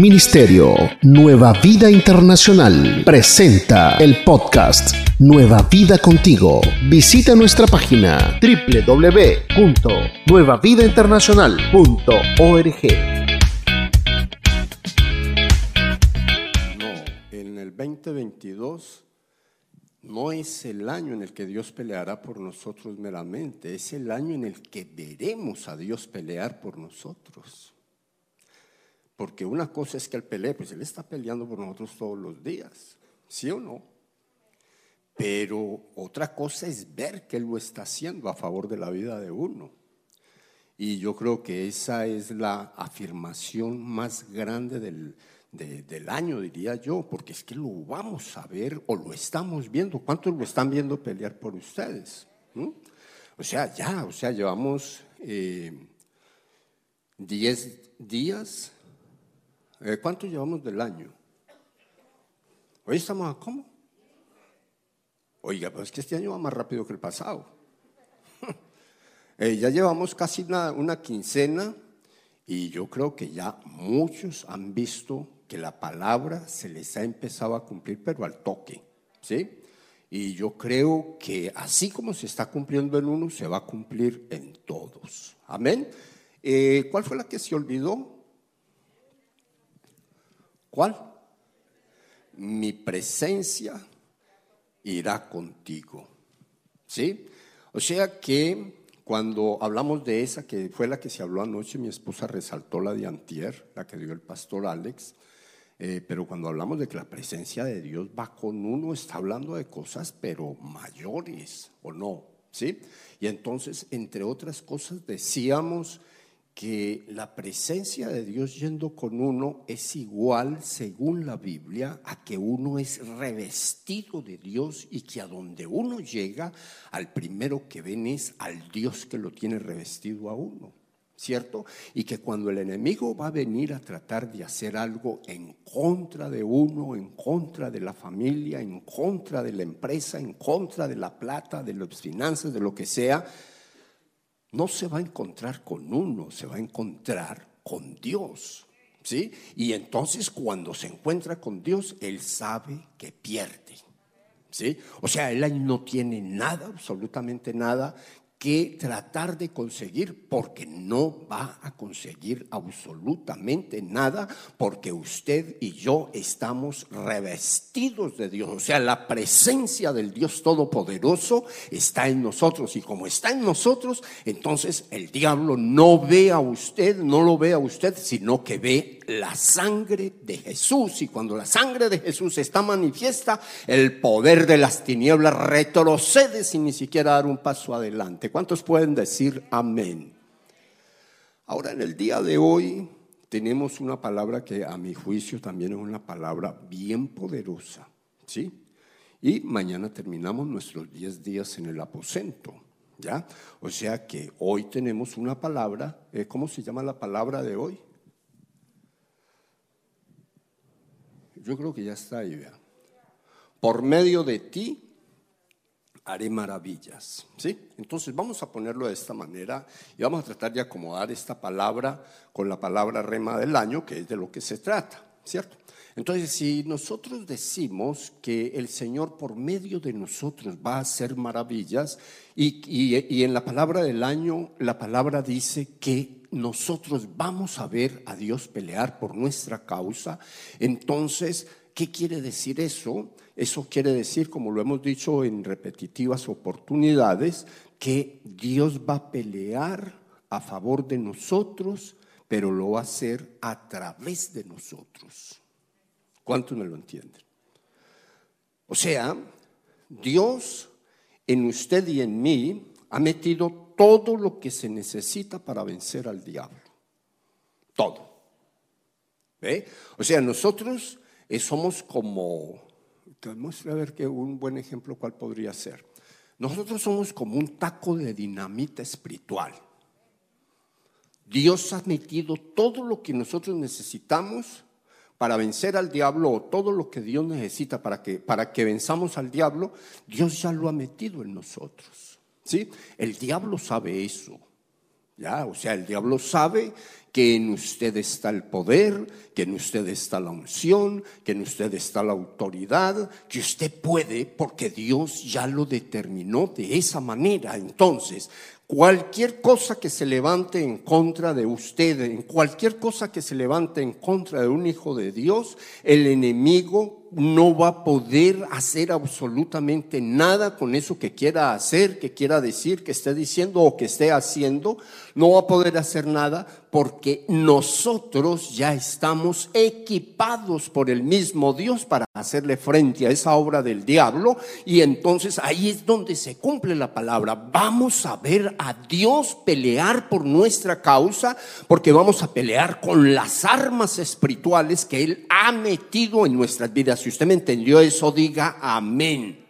Ministerio Nueva Vida Internacional presenta el podcast Nueva Vida Contigo. Visita nuestra página www.nuevavidainternacional.org. No, en el 2022 no es el año en el que Dios peleará por nosotros meramente, es el año en el que veremos a Dios pelear por nosotros. Porque una cosa es que Él pelee, pues Él está peleando por nosotros todos los días, ¿sí o no? Pero otra cosa es ver que Él lo está haciendo a favor de la vida de uno. Y yo creo que esa es la afirmación más grande del, del año, diría yo, porque es que lo vamos a ver o lo estamos viendo. ¿Cuántos lo están viendo pelear por ustedes? ¿Mm? O sea, ya, o sea, llevamos 10 eh, días eh, ¿Cuánto llevamos del año? Hoy estamos a cómo? Oiga, pues es que este año va más rápido que el pasado. Eh, ya llevamos casi una, quincena y yo creo que ya muchos han visto que la palabra se les ha empezado a cumplir, pero al toque, ¿sí? Y yo creo que así como se está cumpliendo en uno, se va a cumplir en todos. Amén. Eh, ¿Cuál fue la que se olvidó? ¿Cuál? Mi presencia irá contigo. ¿Sí? O sea que cuando hablamos de esa, que fue la que se habló anoche, mi esposa resaltó la de Antier, la que dio el pastor Alex, eh, pero cuando hablamos de que la presencia de Dios va con uno, está hablando de cosas, pero mayores, ¿o no? ¿Sí? Y entonces, entre otras cosas, decíamos que la presencia de Dios yendo con uno es igual, según la Biblia, a que uno es revestido de Dios y que a donde uno llega, al primero que ven es al Dios que lo tiene revestido a uno. ¿Cierto? Y que cuando el enemigo va a venir a tratar de hacer algo en contra de uno, en contra de la familia, en contra de la empresa, en contra de la plata, de las finanzas, de lo que sea, no se va a encontrar con uno, se va a encontrar con Dios. ¿Sí? Y entonces cuando se encuentra con Dios, él sabe que pierde. ¿Sí? O sea, él no tiene nada, absolutamente nada que tratar de conseguir porque no va a conseguir absolutamente nada porque usted y yo estamos revestidos de Dios. O sea, la presencia del Dios Todopoderoso está en nosotros y como está en nosotros, entonces el diablo no ve a usted, no lo ve a usted, sino que ve la sangre de Jesús. Y cuando la sangre de Jesús está manifiesta, el poder de las tinieblas retrocede sin ni siquiera dar un paso adelante. ¿Cuántos pueden decir amén? Ahora, en el día de hoy tenemos una palabra que a mi juicio también es una palabra bien poderosa. ¿Sí? Y mañana terminamos nuestros 10 días en el aposento. ¿Ya? O sea que hoy tenemos una palabra, eh, ¿cómo se llama la palabra de hoy? Yo creo que ya está ahí, vea. Por medio de ti haré maravillas. ¿Sí? Entonces vamos a ponerlo de esta manera y vamos a tratar de acomodar esta palabra con la palabra rema del año, que es de lo que se trata, ¿cierto? Entonces, si nosotros decimos que el Señor por medio de nosotros va a hacer maravillas, y, y en la palabra del año, la palabra dice que nosotros vamos a ver a Dios pelear por nuestra causa, entonces, ¿qué quiere decir eso? Eso quiere decir, como lo hemos dicho en repetitivas oportunidades, que Dios va a pelear a favor de nosotros, pero lo va a hacer a través de nosotros. ¿Cuántos me lo entienden? O sea, Dios en usted y en mí ha metido todo lo que se necesita para vencer al diablo. Todo. ¿Ve? O sea, nosotros eh, somos como, te muestro a ver que un buen ejemplo cuál podría ser. Nosotros somos como un taco de dinamita espiritual. Dios ha metido todo lo que nosotros necesitamos para vencer al diablo o todo lo que Dios necesita para que, para que venzamos al diablo, Dios ya lo ha metido en nosotros. ¿Sí? El diablo sabe eso. Ya, o sea, el diablo sabe que en usted está el poder, que en usted está la unción, que en usted está la autoridad, que usted puede porque Dios ya lo determinó de esa manera. Entonces, cualquier cosa que se levante en contra de usted, en cualquier cosa que se levante en contra de un hijo de Dios, el enemigo no va a poder hacer absolutamente nada con eso que quiera hacer, que quiera decir, que esté diciendo o que esté haciendo. No va a poder hacer nada porque nosotros ya estamos equipados por el mismo Dios para hacerle frente a esa obra del diablo. Y entonces ahí es donde se cumple la palabra. Vamos a ver a Dios pelear por nuestra causa porque vamos a pelear con las armas espirituales que Él ha metido en nuestras vidas si usted me entendió eso, diga amén.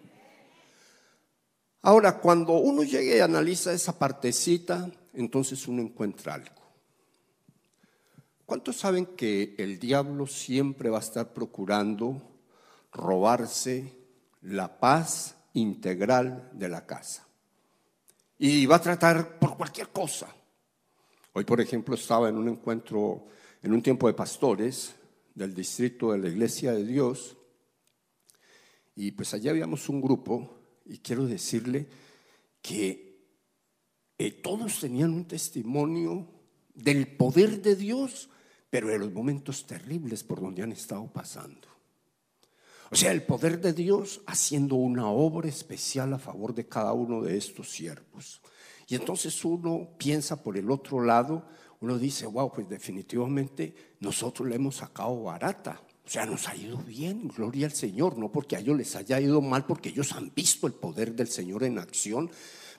Ahora, cuando uno llegue y analiza esa partecita, entonces uno encuentra algo. ¿Cuántos saben que el diablo siempre va a estar procurando robarse la paz integral de la casa? Y va a tratar por cualquier cosa. Hoy, por ejemplo, estaba en un encuentro, en un tiempo de pastores del distrito de la Iglesia de Dios, y pues allá habíamos un grupo y quiero decirle que eh, todos tenían un testimonio del poder de Dios, pero de los momentos terribles por donde han estado pasando. O sea, el poder de Dios haciendo una obra especial a favor de cada uno de estos siervos. Y entonces uno piensa por el otro lado, uno dice, wow, pues definitivamente nosotros le hemos sacado barata o sea, nos ha ido bien, gloria al Señor, no porque a ellos les haya ido mal, porque ellos han visto el poder del Señor en acción,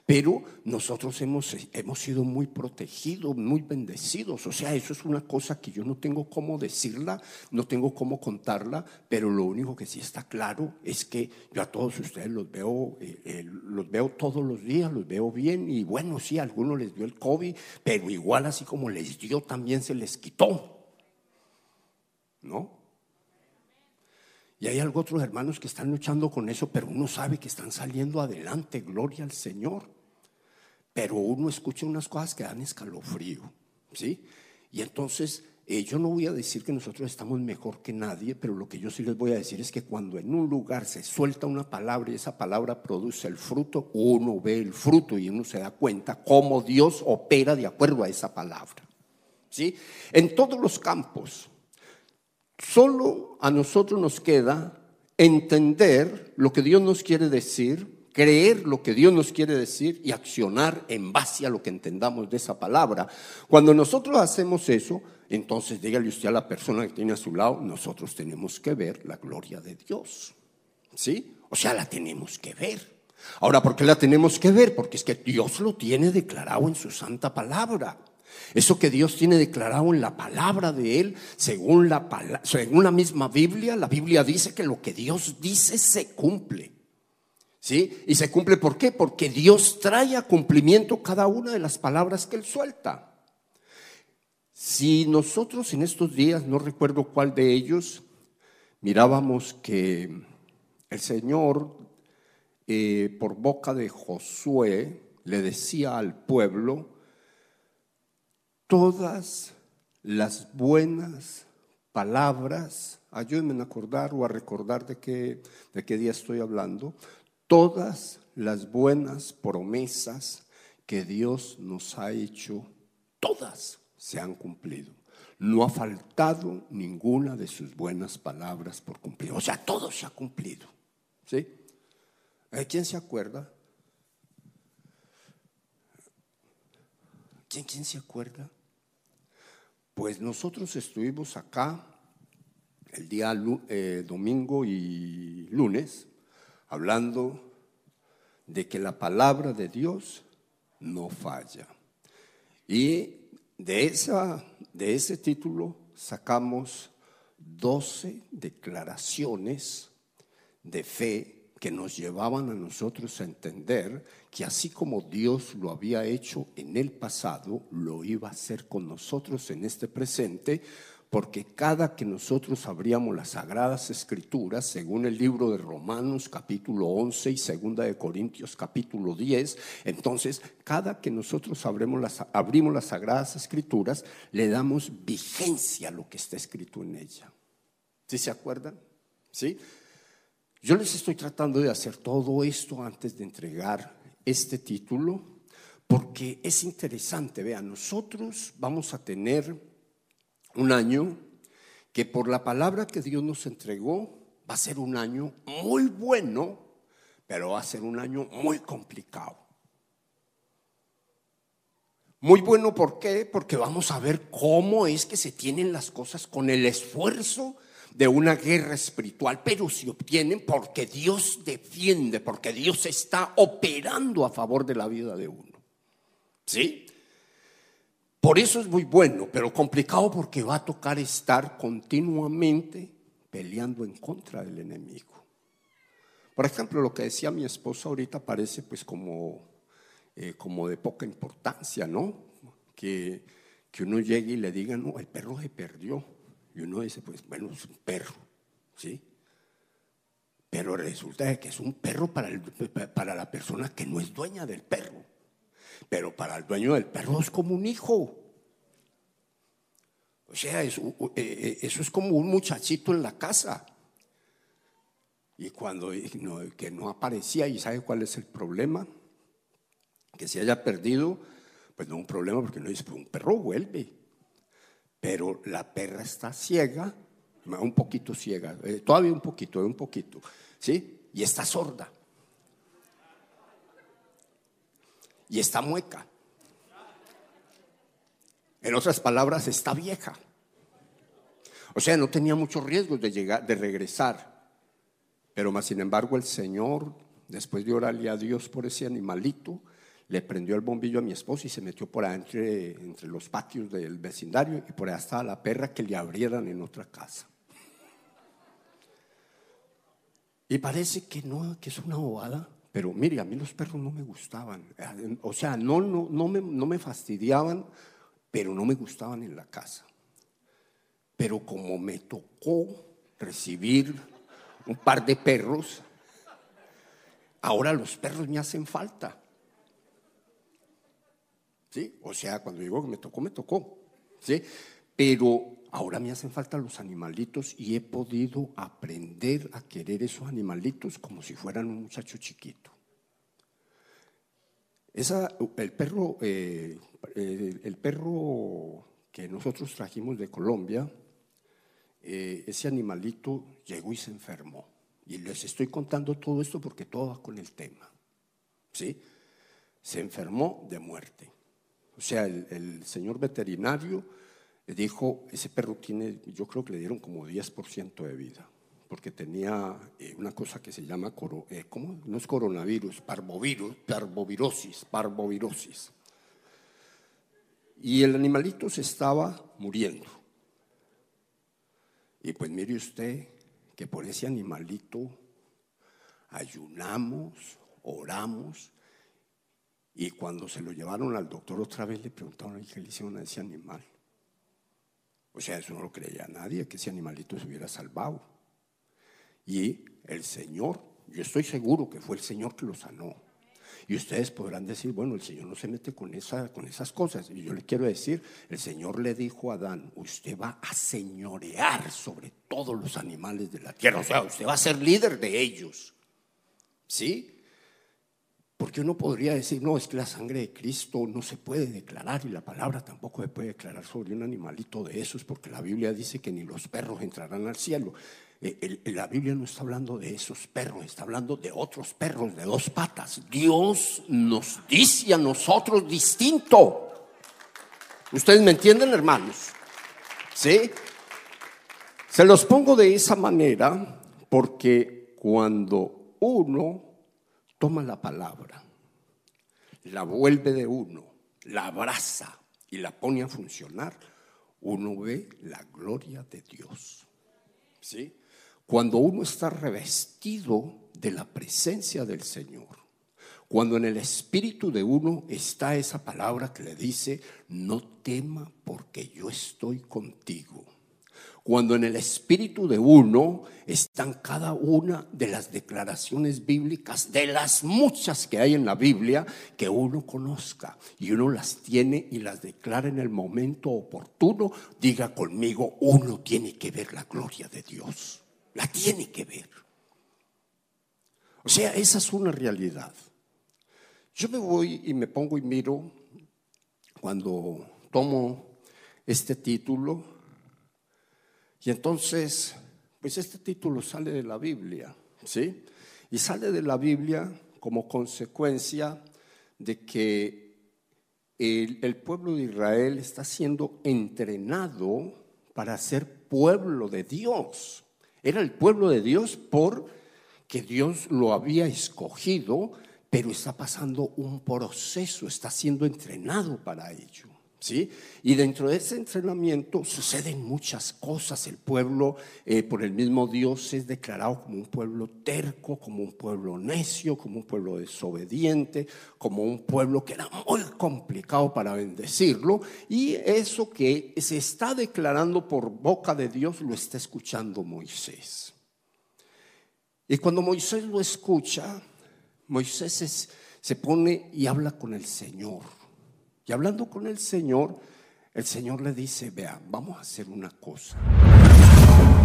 pero nosotros hemos, hemos sido muy protegidos, muy bendecidos. O sea, eso es una cosa que yo no tengo cómo decirla, no tengo cómo contarla, pero lo único que sí está claro es que yo a todos ustedes los veo, eh, eh, los veo todos los días, los veo bien y bueno, sí, a algunos les dio el COVID, pero igual así como les dio, también se les quitó. ¿No? Y hay otros hermanos que están luchando con eso, pero uno sabe que están saliendo adelante, gloria al Señor. Pero uno escucha unas cosas que dan escalofrío, ¿sí? Y entonces eh, yo no voy a decir que nosotros estamos mejor que nadie, pero lo que yo sí les voy a decir es que cuando en un lugar se suelta una palabra y esa palabra produce el fruto, uno ve el fruto y uno se da cuenta cómo Dios opera de acuerdo a esa palabra. ¿Sí? En todos los campos, Solo a nosotros nos queda entender lo que Dios nos quiere decir, creer lo que Dios nos quiere decir y accionar en base a lo que entendamos de esa palabra. Cuando nosotros hacemos eso, entonces dígale usted a la persona que tiene a su lado, nosotros tenemos que ver la gloria de Dios. ¿Sí? O sea, la tenemos que ver. Ahora, ¿por qué la tenemos que ver? Porque es que Dios lo tiene declarado en su santa palabra. Eso que Dios tiene declarado en la palabra de Él, según la, según la misma Biblia, la Biblia dice que lo que Dios dice se cumple. ¿Sí? Y se cumple ¿por qué? Porque Dios trae a cumplimiento cada una de las palabras que Él suelta. Si nosotros en estos días, no recuerdo cuál de ellos, mirábamos que el Señor, eh, por boca de Josué, le decía al pueblo, todas las buenas palabras, ayúdenme a acordar o a recordar de qué, de qué día estoy hablando, todas las buenas promesas que Dios nos ha hecho, todas se han cumplido. No ha faltado ninguna de sus buenas palabras por cumplir. O sea, todo se ha cumplido. ¿Sí? ¿Quién se acuerda? ¿Quién, quién se acuerda? Pues nosotros estuvimos acá el día eh, domingo y lunes hablando de que la palabra de Dios no falla. Y de, esa, de ese título sacamos 12 declaraciones de fe que nos llevaban a nosotros a entender que así como Dios lo había hecho en el pasado, lo iba a hacer con nosotros en este presente, porque cada que nosotros abríamos las sagradas escrituras, según el libro de Romanos capítulo 11 y segunda de Corintios capítulo 10, entonces cada que nosotros abrimos las, abrimos las sagradas escrituras, le damos vigencia a lo que está escrito en ella. ¿Sí se acuerdan? ¿Sí? Yo les estoy tratando de hacer todo esto antes de entregar este título, porque es interesante, vean, nosotros vamos a tener un año que por la palabra que Dios nos entregó va a ser un año muy bueno, pero va a ser un año muy complicado. Muy bueno, ¿por qué? Porque vamos a ver cómo es que se tienen las cosas con el esfuerzo de una guerra espiritual, pero se obtienen porque Dios defiende, porque Dios está operando a favor de la vida de uno. ¿Sí? Por eso es muy bueno, pero complicado porque va a tocar estar continuamente peleando en contra del enemigo. Por ejemplo, lo que decía mi esposa ahorita parece pues como, eh, como de poca importancia, ¿no? Que, que uno llegue y le diga, no, el perro se perdió. Y uno dice, pues bueno, es un perro, ¿sí? Pero resulta que es un perro para, para la persona que no es dueña del perro. Pero para el dueño del perro es como un hijo. O sea, eso, eh, eh, eso es como un muchachito en la casa. Y cuando que no aparecía, ¿y sabe cuál es el problema? Que se haya perdido, pues no es un problema porque no dice, pues un perro vuelve. Pero la perra está ciega, un poquito ciega, eh, todavía un poquito, un poquito, ¿sí? Y está sorda. y está mueca. En otras palabras, está vieja. O sea, no tenía muchos riesgos de llegar, de regresar. Pero más sin embargo, el Señor, después de orarle a Dios por ese animalito, le prendió el bombillo a mi esposo y se metió por adentro entre los patios del vecindario y por allá estaba la perra que le abrieran en otra casa. Y parece que no, que es una bobada, pero mire, a mí los perros no me gustaban. O sea, no, no, no, me, no me fastidiaban, pero no me gustaban en la casa. Pero como me tocó recibir un par de perros, ahora los perros me hacen falta. ¿Sí? O sea, cuando digo que me tocó, me tocó. ¿Sí? Pero ahora me hacen falta los animalitos y he podido aprender a querer esos animalitos como si fueran un muchacho chiquito. Esa, el, perro, eh, el perro que nosotros trajimos de Colombia, eh, ese animalito llegó y se enfermó. Y les estoy contando todo esto porque todo va con el tema. ¿Sí? Se enfermó de muerte. O sea, el señor veterinario dijo, ese perro tiene, yo creo que le dieron como 10% de vida, porque tenía eh, una cosa que se llama, coro, eh, ¿cómo? No es coronavirus, parvovirus, parvovirosis, parvovirosis. Y el animalito se estaba muriendo. Y pues mire usted que por ese animalito ayunamos, oramos, y cuando se lo llevaron al doctor otra vez le preguntaron qué le hicieron a ese animal. O sea, eso no lo creía nadie, que ese animalito se hubiera salvado. Y el Señor, yo estoy seguro que fue el Señor que lo sanó. Y ustedes podrán decir, bueno, el Señor no se mete con, esa, con esas cosas. Y yo le quiero decir, el Señor le dijo a Adán, usted va a señorear sobre todos los animales de la tierra. O sea, usted va a ser líder de ellos. ¿Sí? Porque uno podría decir, no, es que la sangre de Cristo no se puede declarar y la palabra tampoco se puede declarar sobre un animalito de esos, porque la Biblia dice que ni los perros entrarán al cielo. Eh, la Biblia no está hablando de esos perros, está hablando de otros perros de dos patas. Dios nos dice a nosotros distinto. ¿Ustedes me entienden, hermanos? ¿Sí? Se los pongo de esa manera porque cuando uno toma la palabra, la vuelve de uno, la abraza y la pone a funcionar, uno ve la gloria de Dios. ¿Sí? Cuando uno está revestido de la presencia del Señor, cuando en el espíritu de uno está esa palabra que le dice, no tema porque yo estoy contigo. Cuando en el espíritu de uno están cada una de las declaraciones bíblicas, de las muchas que hay en la Biblia, que uno conozca y uno las tiene y las declara en el momento oportuno, diga conmigo, uno tiene que ver la gloria de Dios, la tiene que ver. O sea, esa es una realidad. Yo me voy y me pongo y miro cuando tomo este título y entonces, pues este título sale de la Biblia, ¿sí? Y sale de la Biblia como consecuencia de que el, pueblo de Israel está siendo entrenado para ser pueblo de Dios. Era el pueblo de Dios por que Dios lo había escogido, pero está pasando un proceso, está siendo entrenado para ello. ¿Sí? Y dentro de ese entrenamiento suceden muchas cosas. El pueblo, eh, por el mismo Dios, es declarado como un pueblo terco, como un pueblo necio, como un pueblo desobediente, como un pueblo que era muy complicado para bendecirlo. Y eso que se está declarando por boca de Dios lo está escuchando Moisés. Y cuando Moisés lo escucha, Moisés se pone y habla con el Señor. Y hablando con el Señor, el Señor le dice, vea, vamos a hacer una cosa.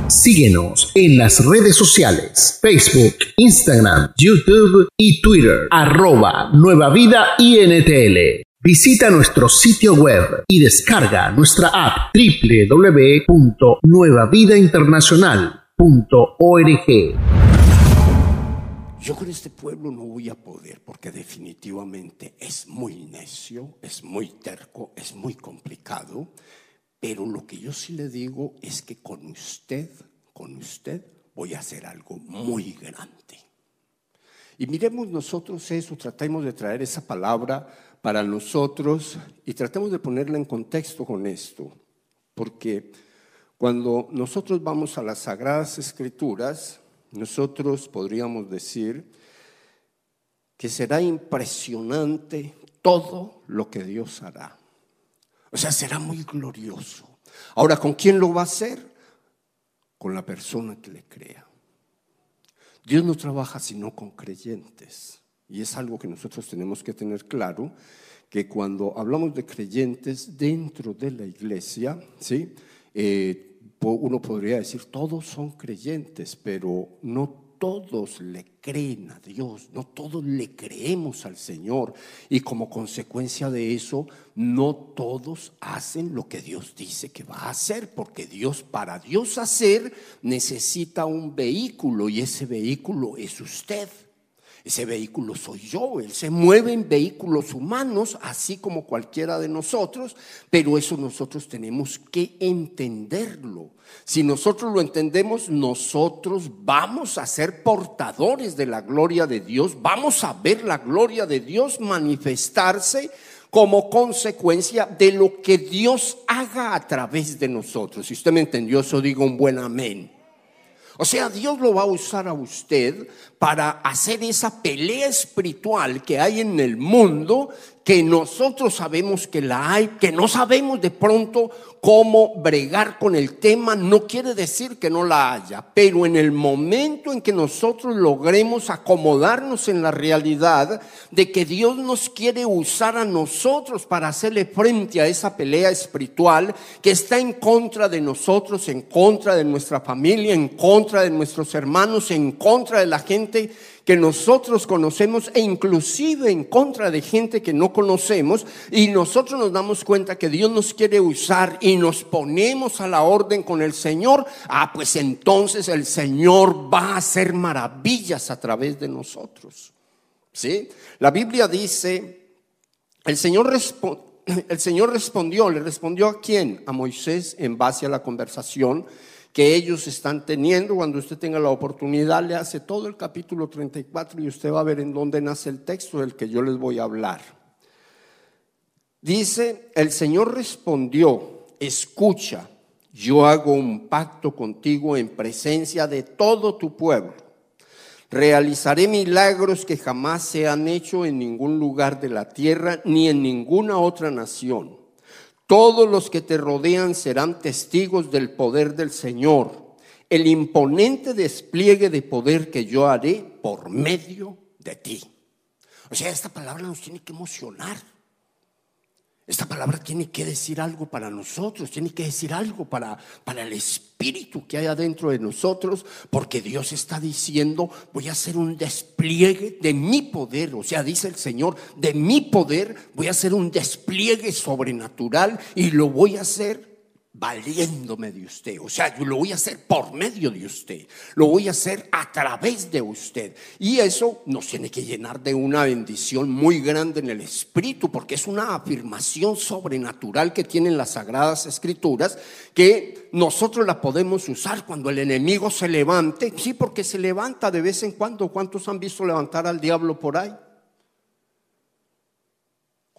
Síguenos en las redes sociales, Facebook, Instagram, YouTube y Twitter, arroba Nueva Vida INTL. Visita nuestro sitio web y descarga nuestra app www.nuevavidainternacional.org. Yo con este pueblo no voy a poder porque definitivamente es muy necio, es muy terco, es muy complicado, pero lo que yo sí le digo es que con usted, con usted voy a hacer algo muy grande. Y miremos nosotros eso, tratemos de traer esa palabra para nosotros y tratemos de ponerla en contexto con esto, porque cuando nosotros vamos a las sagradas escrituras, nosotros podríamos decir que será impresionante todo lo que Dios hará. O sea, será muy glorioso. Ahora, ¿con quién lo va a hacer? Con la persona que le crea. Dios no trabaja sino con creyentes. Y es algo que nosotros tenemos que tener claro, que cuando hablamos de creyentes dentro de la iglesia, ¿sí? Eh, uno podría decir, todos son creyentes, pero no todos le creen a Dios, no todos le creemos al Señor y como consecuencia de eso, no todos hacen lo que Dios dice que va a hacer, porque Dios, para Dios hacer, necesita un vehículo y ese vehículo es usted. Ese vehículo soy yo, Él se mueve en vehículos humanos, así como cualquiera de nosotros, pero eso nosotros tenemos que entenderlo. Si nosotros lo entendemos, nosotros vamos a ser portadores de la gloria de Dios, vamos a ver la gloria de Dios manifestarse como consecuencia de lo que Dios haga a través de nosotros. Si usted me entendió, eso digo un buen amén. O sea, Dios lo va a usar a usted para hacer esa pelea espiritual que hay en el mundo, que nosotros sabemos que la hay, que no sabemos de pronto cómo bregar con el tema, no quiere decir que no la haya, pero en el momento en que nosotros logremos acomodarnos en la realidad de que Dios nos quiere usar a nosotros para hacerle frente a esa pelea espiritual que está en contra de nosotros, en contra de nuestra familia, en contra de nuestros hermanos, en contra de la gente que nosotros conocemos e inclusive en contra de gente que no conocemos y nosotros nos damos cuenta que Dios nos quiere usar y nos ponemos a la orden con el Señor, ah, pues entonces el Señor va a hacer maravillas a través de nosotros. ¿Sí? La Biblia dice, el Señor el Señor respondió, le respondió a quién? A Moisés en base a la conversación que ellos están teniendo. Cuando usted tenga la oportunidad, le hace todo el capítulo 34 y usted va a ver en dónde nace el texto del que yo les voy a hablar. Dice, el Señor respondió, escucha, yo hago un pacto contigo en presencia de todo tu pueblo. Realizaré milagros que jamás se han hecho en ningún lugar de la tierra ni en ninguna otra nación Todos los que te rodean serán testigos del poder del Señor, el imponente despliegue de poder que yo haré por medio de ti. O sea, esta palabra nos tiene que emocionar. Esta palabra tiene que decir algo para nosotros, tiene que decir algo para, para el espíritu que hay adentro de nosotros, porque Dios está diciendo, voy a hacer un despliegue de mi poder, o sea, dice el Señor, de mi poder voy a hacer un despliegue sobrenatural y lo voy a hacer valiéndome de usted. O sea, yo lo voy a hacer por medio de usted. Lo voy a hacer a través de usted. Y eso nos tiene que llenar de una bendición muy grande en el espíritu, porque es una afirmación sobrenatural que tienen las sagradas escrituras que nosotros la podemos usar cuando el enemigo se levante. Sí, porque se levanta de vez en cuando. ¿Cuántos han visto levantar al diablo por ahí?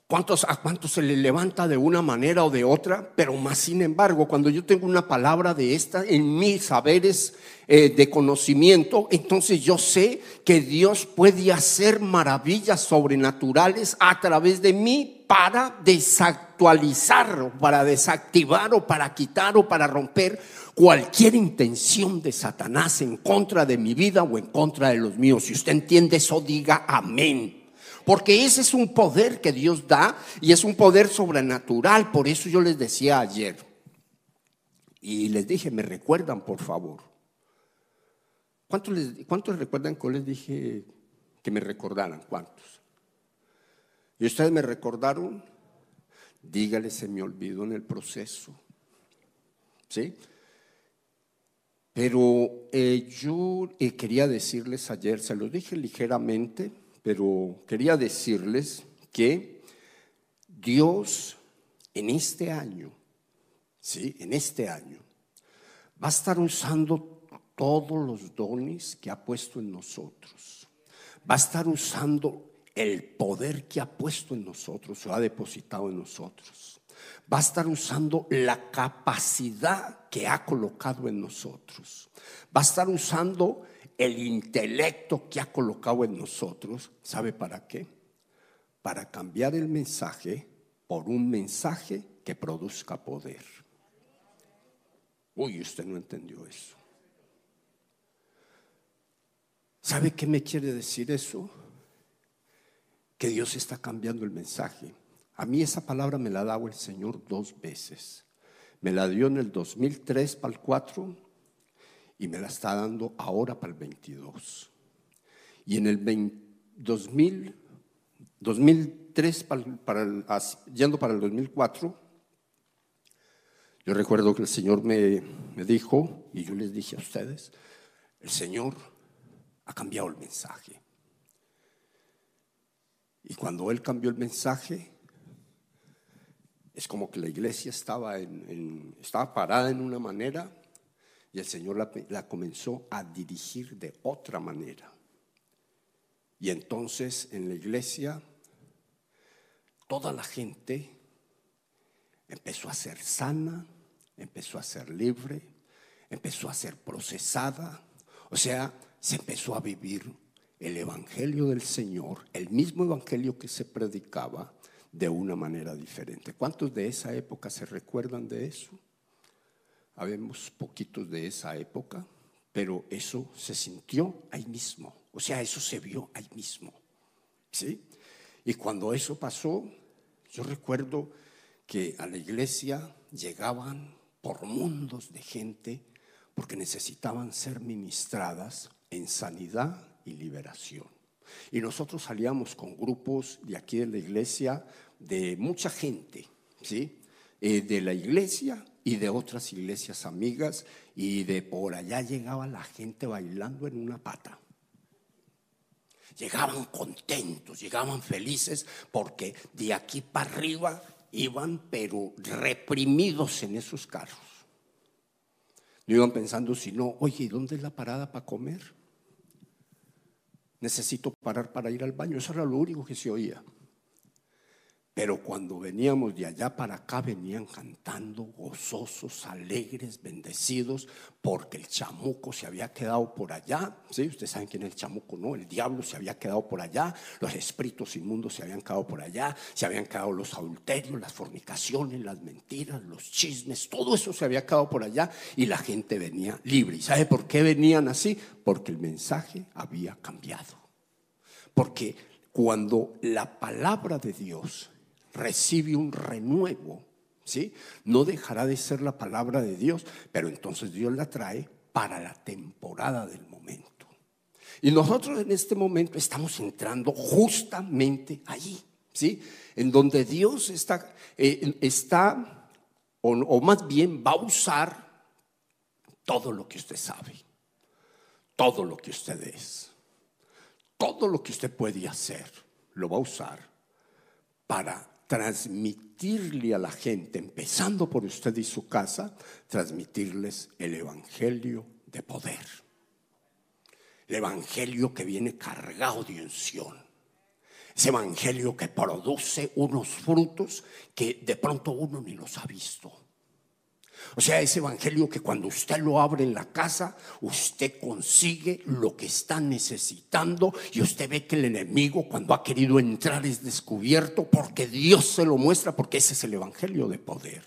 ¿Cuántos, ¿A cuántos se le levanta de una manera o de otra? Pero más sin embargo, cuando yo tengo una palabra de esta en mis saberes eh, de conocimiento, entonces yo sé que Dios puede hacer maravillas sobrenaturales a través de mí para desactualizar, o para desactivar o para quitar o para romper cualquier intención de Satanás en contra de mi vida o en contra de los míos. Si usted entiende eso, diga amén porque ese es un poder que Dios da y es un poder sobrenatural. Por eso yo les decía ayer, y les dije, me recuerdan, por favor. ¿Cuántos, les, cuántos recuerdan que les dije que me recordaran? ¿Cuántos? Y ustedes me recordaron, dígale, se me olvidó en el proceso. ¿Sí? Pero eh, yo eh, quería decirles ayer, se los dije ligeramente, pero quería decirles que Dios en este año, ¿sí? En este año, va a estar usando todos los dones que ha puesto en nosotros. Va a estar usando el poder que ha puesto en nosotros o ha depositado en nosotros. Va a estar usando la capacidad que ha colocado en nosotros. Va a estar usando el intelecto que ha colocado en nosotros, ¿sabe para qué? Para cambiar el mensaje por un mensaje que produzca poder. Uy, usted no entendió eso. ¿Sabe qué me quiere decir eso? Que Dios está cambiando el mensaje. A mí esa palabra me la ha dado el Señor dos veces. Me la dio en el 2003 para el 4 y me la está dando ahora para el 22. Y en el 2000, 2003, para, yendo para el 2004, yo recuerdo que el Señor me, me dijo, y yo les dije a ustedes, el Señor ha cambiado el mensaje. Y cuando Él cambió el mensaje, es como que la iglesia estaba, en, estaba parada en una manera y el Señor la, comenzó a dirigir de otra manera. Y entonces en la iglesia toda la gente empezó a ser sana, empezó a ser libre, empezó a ser procesada. O sea, se empezó a vivir el Evangelio del Señor, el mismo Evangelio que se predicaba de una manera diferente. ¿Cuántos de esa época se recuerdan de eso? Habemos poquitos de esa época, pero eso se sintió ahí mismo. O sea, eso se vio ahí mismo. ¿Sí? Y cuando eso pasó, yo recuerdo que a la iglesia llegaban por mundos de gente porque necesitaban ser ministradas en sanidad y liberación. Y nosotros salíamos con grupos de aquí de la iglesia, de mucha gente, ¿sí? Eh, de la iglesia y de otras iglesias amigas y de por allá llegaba la gente bailando en una pata. Llegaban contentos, llegaban felices porque de aquí para arriba iban pero reprimidos en esos carros. No iban pensando si no, oye, ¿y dónde es la parada para comer? Necesito parar para ir al baño. Eso era lo único que se oía. Pero cuando veníamos de allá para acá, venían cantando gozosos, alegres, bendecidos, porque el chamuco se había quedado por allá. ¿Sí? Ustedes saben quién es el chamuco, ¿no? El diablo se había quedado por allá, los espíritus inmundos se habían quedado por allá, se habían quedado los adulterios, las fornicaciones, las mentiras, los chismes, todo eso se había quedado por allá y la gente venía libre. ¿Y sabe por qué venían así? Porque el mensaje había cambiado. Porque cuando la palabra de Dios recibe un renuevo, ¿sí? No dejará de ser la palabra de Dios, pero entonces Dios la trae para la temporada del momento. Y nosotros en este momento estamos entrando justamente allí, ¿sí? En donde Dios está, eh, está o, o más bien va a usar todo lo que usted sabe, todo lo que usted es, todo lo que usted puede hacer, lo va a usar para transmitirle a la gente, empezando por usted y su casa, transmitirles el Evangelio de poder. El Evangelio que viene cargado de unción. Ese Evangelio que produce unos frutos que de pronto uno ni los ha visto. O sea, ese evangelio que cuando usted lo abre en la casa, usted consigue lo que está necesitando y usted ve que el enemigo cuando ha querido entrar es descubierto porque Dios se lo muestra, porque ese es el evangelio de poder.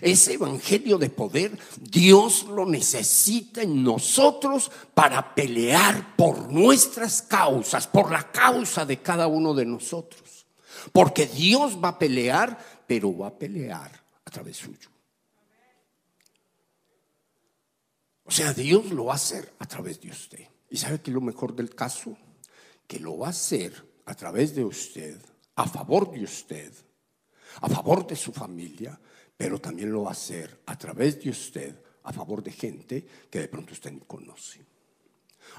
Ese evangelio de poder Dios lo necesita en nosotros para pelear por nuestras causas, por la causa de cada uno de nosotros. Porque Dios va a pelear, pero va a pelear a través suyo. O sea, Dios lo va a hacer a través de usted. ¿Y sabe que lo mejor del caso? Que lo va a hacer a través de usted, a favor de usted, a favor de su familia, pero también lo va a hacer a través de usted, a favor de gente que de pronto usted ni conoce.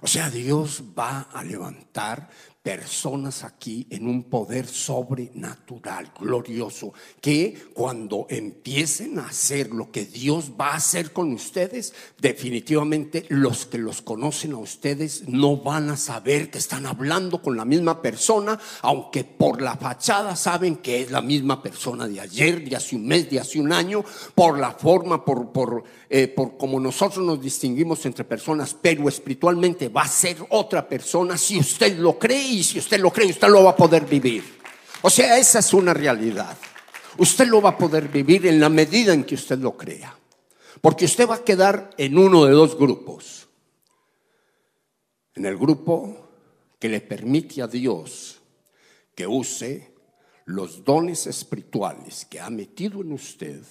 O sea, Dios va a levantar personas aquí en un poder sobrenatural, glorioso, que cuando empiecen a hacer lo que Dios va a hacer con ustedes, definitivamente los que los conocen a ustedes no van a saber que están hablando con la misma persona, aunque por la fachada saben que es la misma persona de ayer, de hace un mes, de hace un año, por la forma, por, por, eh, por como nosotros nos distinguimos entre personas, pero espiritualmente va a ser otra persona si usted lo cree si usted lo cree, usted lo va a poder vivir. O sea, esa es una realidad. Usted lo va a poder vivir en la medida en que usted lo crea. Porque usted va a quedar en uno de dos grupos. En el grupo que le permite a Dios que use los dones espirituales que ha metido en usted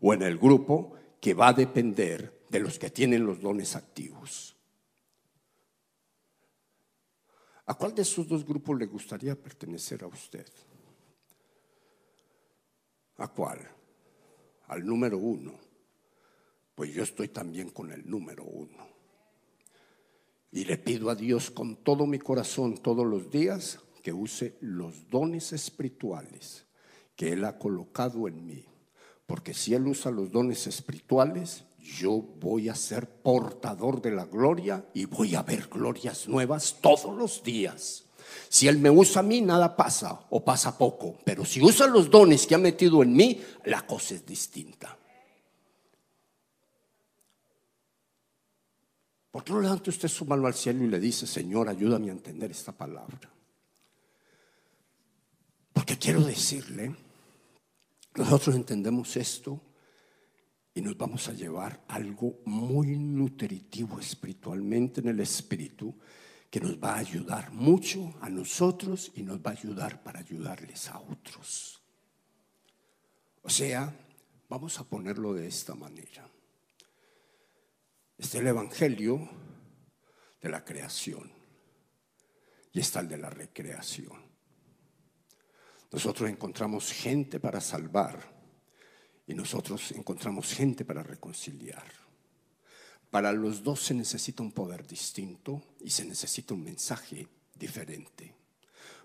o en el grupo que va a depender de los que tienen los dones activos. ¿A cuál de esos dos grupos le gustaría pertenecer a usted? ¿A cuál? Al número uno. Pues yo estoy también con el número uno. Y le pido a Dios con todo mi corazón todos los días que use los dones espirituales que Él ha colocado en mí. Porque si Él usa los dones espirituales, yo voy a ser portador de la gloria y voy a ver glorias nuevas todos los días. Si Él me usa a mí, nada pasa o pasa poco. Pero si usa los dones que ha metido en mí, la cosa es distinta. ¿Por qué no levanta usted su mano al cielo y le dice, Señor, ayúdame a entender esta palabra? Porque quiero decirle, nosotros entendemos esto y nos vamos a llevar algo muy nutritivo espiritualmente en el espíritu que nos va a ayudar mucho a nosotros y nos va a ayudar para ayudarles a otros. O sea, vamos a ponerlo de esta manera. Está el Evangelio de la creación y está el de la recreación. Nosotros encontramos gente para salvar y nosotros encontramos gente para reconciliar. Para los dos se necesita un poder distinto y se necesita un mensaje diferente.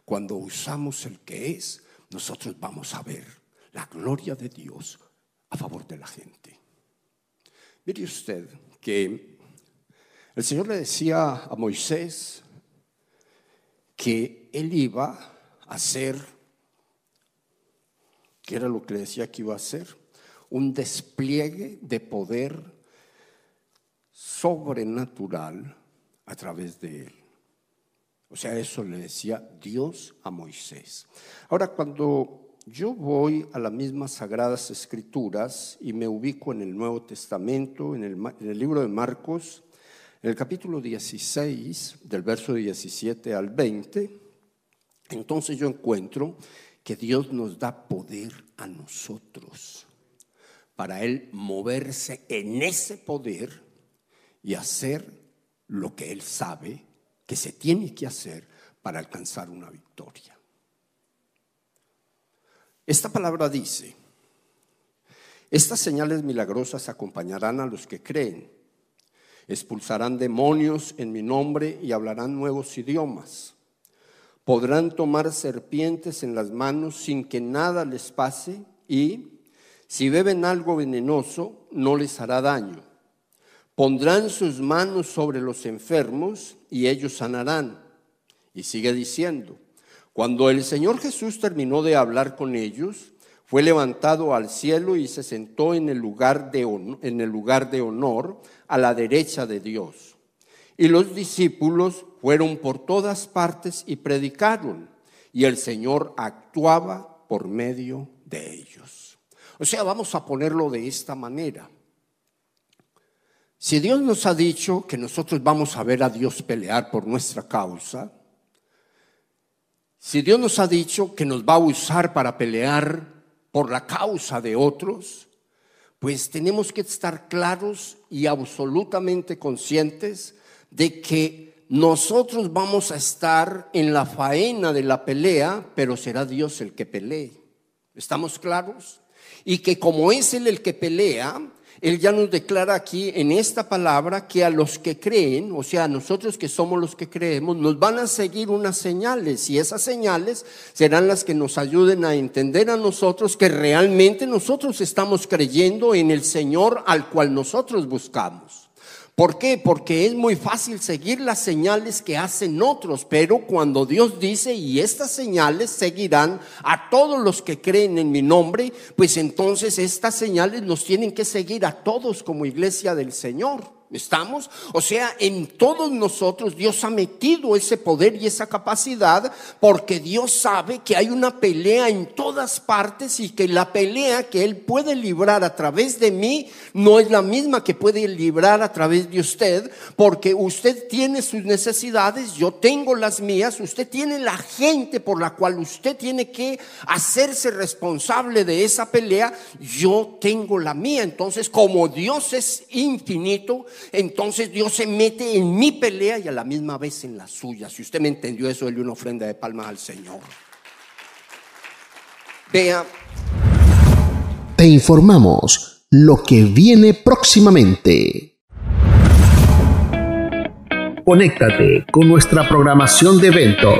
Cuando usamos el que es, nosotros vamos a ver la gloria de Dios a favor de la gente. Mire usted que el Señor le decía a Moisés que él iba a ser que era lo que le decía que iba a hacer, un despliegue de poder sobrenatural a través de él. O sea, eso le decía Dios a Moisés. Ahora, cuando yo voy a las mismas sagradas escrituras y me ubico en el Nuevo Testamento, en el, libro de Marcos, en el capítulo 16, del verso 17 al 20, entonces yo encuentro que Dios nos da poder a nosotros para Él moverse en ese poder y hacer lo que Él sabe que se tiene que hacer para alcanzar una victoria. Esta palabra dice, estas señales milagrosas acompañarán a los que creen, expulsarán demonios en mi nombre y hablarán nuevos idiomas, podrán tomar serpientes en las manos sin que nada les pase y si beben algo venenoso no les hará daño Pondrán sus manos sobre los enfermos y ellos sanarán. Y sigue diciendo, cuando el Señor Jesús terminó de hablar con ellos, fue levantado al cielo y se sentó en el lugar de, en el lugar de honor a la derecha de Dios. Y los discípulos fueron por todas partes y predicaron, y el Señor actuaba por medio de ellos. O sea, vamos a ponerlo de esta manera. Si Dios nos ha dicho que nosotros vamos a ver a Dios pelear por nuestra causa, si Dios nos ha dicho que nos va a usar para pelear por la causa de otros, pues tenemos que estar claros y absolutamente conscientes de que nosotros vamos a estar en la faena de la pelea, pero será Dios el que pelee. ¿Estamos claros? Y que como es Él el que pelea, él ya nos declara aquí en esta palabra que a los que creen, o sea, a nosotros que somos los que creemos, nos van a seguir unas señales y esas señales serán las que nos ayuden a entender a nosotros que realmente nosotros estamos creyendo en el Señor al cual nosotros buscamos. ¿Por qué? Porque es muy fácil seguir las señales que hacen otros, pero cuando Dios dice, y estas señales seguirán a todos los que creen en mi nombre, pues entonces estas señales nos tienen que seguir a todos como iglesia del Señor. ¿Estamos? O sea, en todos nosotros Dios ha metido ese poder y esa capacidad porque Dios sabe que hay una pelea en todas partes y que la pelea que Él puede librar a través de mí no es la misma que puede librar a través de usted porque usted tiene sus necesidades, yo tengo las mías, usted tiene la gente por la cual usted tiene que hacerse responsable de esa pelea, yo tengo la mía. Entonces, como Dios es infinito, entonces Dios se mete en mi pelea y a la misma vez en la suya. Si usted me entendió eso, déle una ofrenda de palmas al Señor. Vea. Te informamos lo que viene próximamente. Conéctate con nuestra programación de eventos.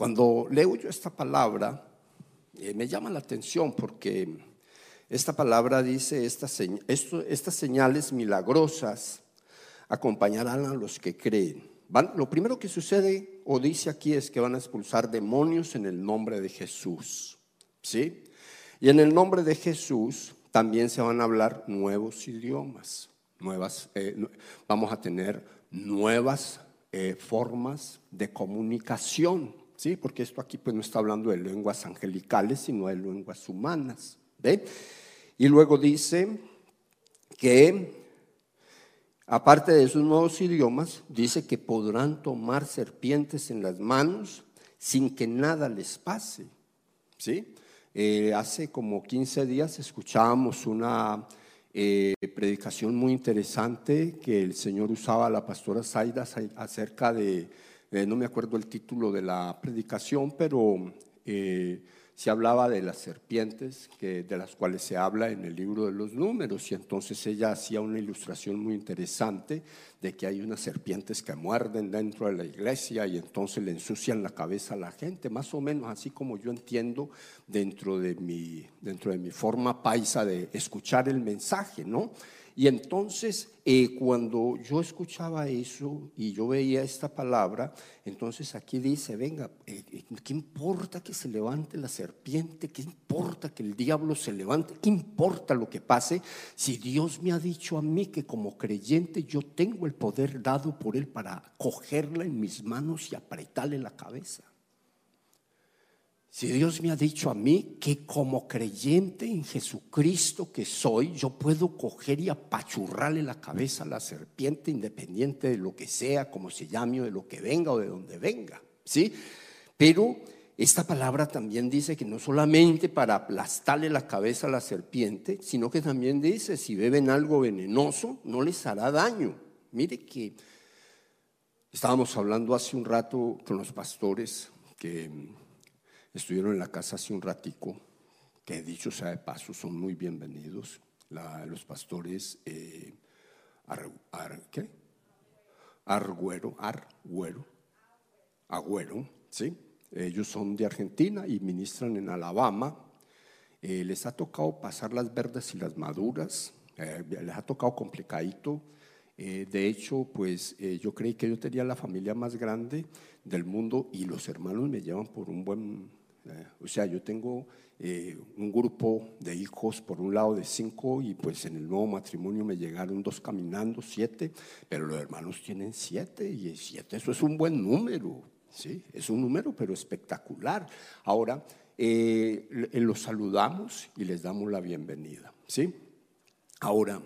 Cuando leo yo esta palabra, eh, me llama la atención porque esta palabra dice, estas, estas señales milagrosas acompañarán a los que creen. lo primero que sucede o dice aquí es que van a expulsar demonios en el nombre de Jesús. ¿Sí? Y en el nombre de Jesús también se van a hablar nuevos idiomas. Nuevas, eh, vamos a tener nuevas eh, formas de comunicación. ¿Sí? Porque esto aquí pues no está hablando de lenguas angelicales, sino de lenguas humanas, ¿ve? Y luego dice que, aparte de esos nuevos idiomas, dice que podrán tomar serpientes en las manos sin que nada les pase, ¿sí? Eh, hace como 15 días escuchábamos una eh, predicación muy interesante que el Señor usaba a la pastora Zaida acerca de eh, no me acuerdo el título de la predicación, pero eh, se hablaba de las serpientes, de las cuales se habla en el libro de los números, y entonces ella hacía una ilustración muy interesante de que hay unas serpientes que muerden dentro de la iglesia y entonces le ensucian la cabeza a la gente, más o menos así como yo entiendo dentro de mi, dentro de mi forma paisa de escuchar el mensaje, ¿no? Y entonces, eh, cuando yo escuchaba eso y yo veía esta palabra, entonces aquí dice, venga, eh, eh, ¿qué importa que se levante la serpiente? ¿Qué importa que el diablo se levante? ¿Qué importa lo que pase si Dios me ha dicho a mí que como creyente yo tengo el poder dado por Él para cogerla en mis manos y apretarle la cabeza? Si Dios me ha dicho a mí que como creyente en Jesucristo que soy, yo puedo coger y apachurrarle la cabeza a la serpiente independiente de lo que sea, como se llame o de lo que venga o de donde venga, ¿sí? Pero esta palabra también dice que no solamente para aplastarle la cabeza a la serpiente, sino que también dice, si beben algo venenoso, no les hará daño. Mire que estábamos hablando hace un rato con los pastores que estuvieron en la casa hace un ratico, que dicho sea de paso, son muy bienvenidos. los pastores eh, ¿qué? Arguero, Arguero, Agüero, ¿sí? Ellos son de Argentina y ministran en Alabama. Eh, les ha tocado pasar las verdes y las maduras, eh, les ha tocado complicadito. de hecho, pues yo creí que yo tenía la familia más grande del mundo y los hermanos me llevan por un buen eh, o sea, yo tengo eh, un grupo de hijos, por un lado de cinco, y pues en el nuevo matrimonio me llegaron dos caminando, siete, pero los hermanos tienen siete, y siete, eso es un buen número, ¿sí? Es un número, pero espectacular. Ahora, eh, los saludamos y les damos la bienvenida, ¿sí? Ahora,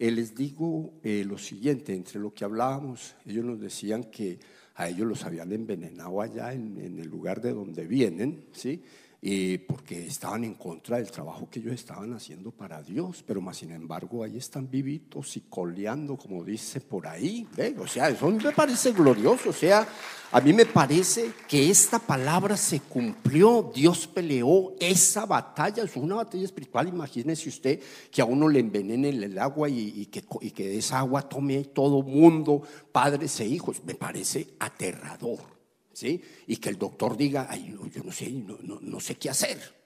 les digo lo siguiente, entre lo que hablábamos, ellos nos decían que a ellos los habían envenenado allá en, el lugar de donde vienen, ¿sí? Y porque estaban en contra del trabajo que ellos estaban haciendo para Dios, pero más sin embargo ahí están vivitos y coleando, como dice por ahí. O sea, eso me parece glorioso, o sea, a mí me parece que esta palabra se cumplió, Dios peleó esa batalla, es una batalla espiritual, imagínese usted que a uno le envenenen el agua y, que, y que esa agua tome todo mundo, padres e hijos, me parece aterrador. ¿Sí? Y que el doctor diga, Ay, yo no sé, no, no, sé qué hacer.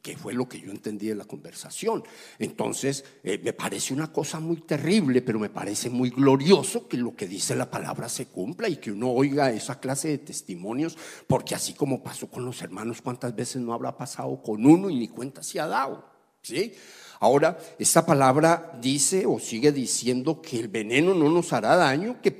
Que fue lo que yo entendí de la conversación. Entonces, eh, me parece una cosa muy terrible, pero me parece muy glorioso que lo que dice la palabra se cumpla y que uno oiga esa clase de testimonios, porque así como pasó con los hermanos, ¿cuántas veces no habrá pasado con uno y ni cuenta se ha dado? ¿Sí? Ahora, esta palabra dice o sigue diciendo que el veneno no nos hará daño, que,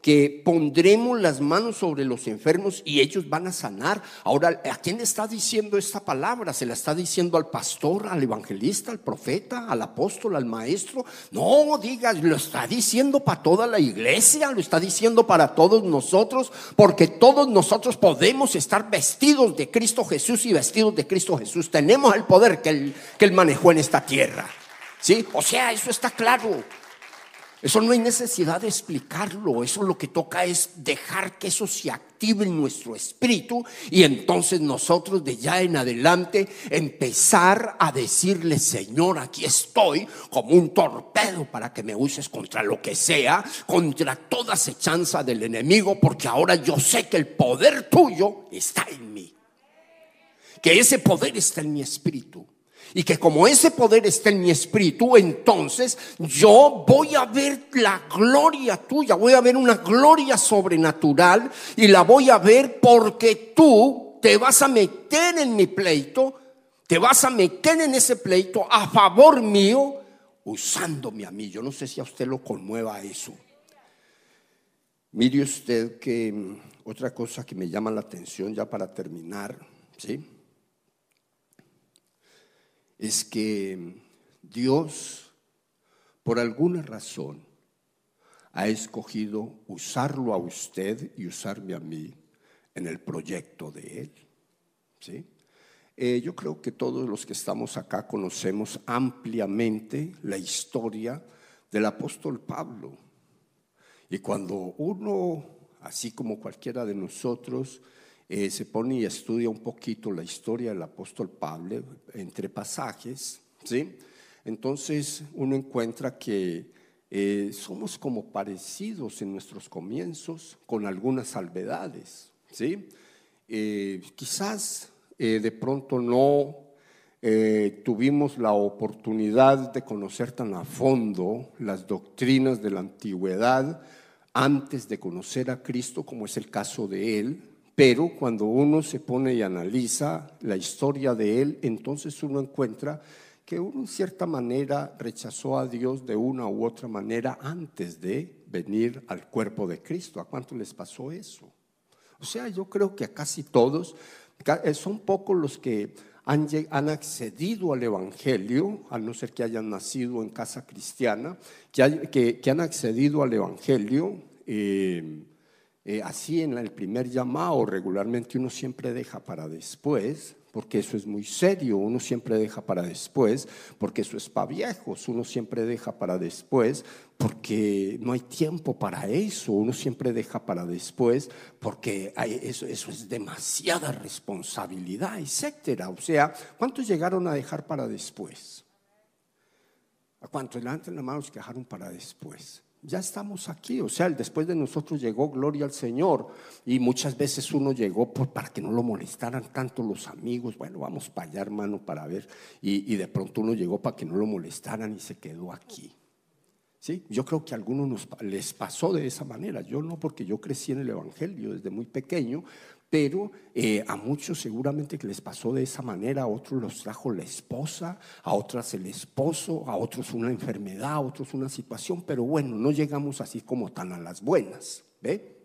que pondremos las manos sobre los enfermos y ellos van a sanar. Ahora, ¿a quién le está diciendo esta palabra? ¿Se la está diciendo al pastor, al evangelista, al profeta, al apóstol, al maestro? No, digas, lo está diciendo para toda la iglesia, lo está diciendo para todos nosotros, porque todos nosotros podemos estar vestidos de Cristo Jesús y vestidos de Cristo Jesús. Tenemos el poder que Él, que él manejó en esta tierra tierra. ¿Sí? O sea, eso está claro. Eso no hay necesidad de explicarlo. Eso lo que toca es dejar que eso se active en nuestro espíritu y entonces nosotros de ya en adelante empezar a decirle, Señor, aquí estoy como un torpedo para que me uses contra lo que sea, contra toda acechanza del enemigo, porque ahora yo sé que el poder tuyo está en mí. Que ese poder está en mi espíritu. Y que como ese poder está en mi espíritu, entonces yo voy a ver la gloria tuya, voy a ver una gloria sobrenatural y la voy a ver porque tú te vas a meter en mi pleito, te vas a meter en ese pleito a favor mío, usándome a mí. Yo no sé si a usted lo conmueva eso. Mire usted que mm, otra cosa que me llama la atención ya para terminar, ¿sí? Es que Dios, por alguna razón, ha escogido usarlo a usted y usarme a mí en el proyecto de Él. ¿sí? Eh, yo creo que todos los que estamos acá conocemos ampliamente la historia del apóstol Pablo. Y cuando uno así como cualquiera de nosotros, eh, se pone y estudia un poquito la historia del apóstol Pablo entre pasajes, ¿sí? Entonces uno encuentra que eh, somos como parecidos en nuestros comienzos, con algunas salvedades, ¿sí? Eh, quizás de pronto no tuvimos la oportunidad de conocer tan a fondo las doctrinas de la antigüedad antes de conocer a Cristo, como es el caso de él, pero cuando uno se pone y analiza la historia de él, entonces uno encuentra que uno en cierta manera rechazó a Dios de una u otra manera antes de venir al cuerpo de Cristo. ¿A cuánto les pasó eso? O sea, yo creo que a casi todos, eh, son pocos los que han, accedido al Evangelio, a no ser que hayan nacido en casa cristiana, que, han accedido al Evangelio. Eh, eh, así en el primer llamado regularmente uno siempre deja para después, porque eso es muy serio, uno siempre deja para después, porque eso es para viejos, uno siempre deja para después, porque no hay tiempo para eso, uno siempre deja para después, porque eso, eso es demasiada responsabilidad, etcétera. O sea, ¿cuántos llegaron a dejar para después? ¿A cuántos? Levanten la mano los que dejaron para después ya estamos aquí. O sea, después de nosotros llegó gloria al Señor. Y muchas veces uno llegó para que no lo molestaran tanto los amigos. Bueno, vamos para allá, hermano, para ver. Y, de pronto uno llegó para que no lo molestaran y se quedó aquí. ¿Sí? Yo creo que a algunos les pasó de esa manera. Yo no, porque yo crecí en el Evangelio desde muy pequeño, pero eh, a muchos seguramente que les pasó de esa manera, a otros los trajo la esposa, a otras el esposo, a otros una enfermedad, a otros una situación, pero bueno, no llegamos así como tan a las buenas, ¿ve?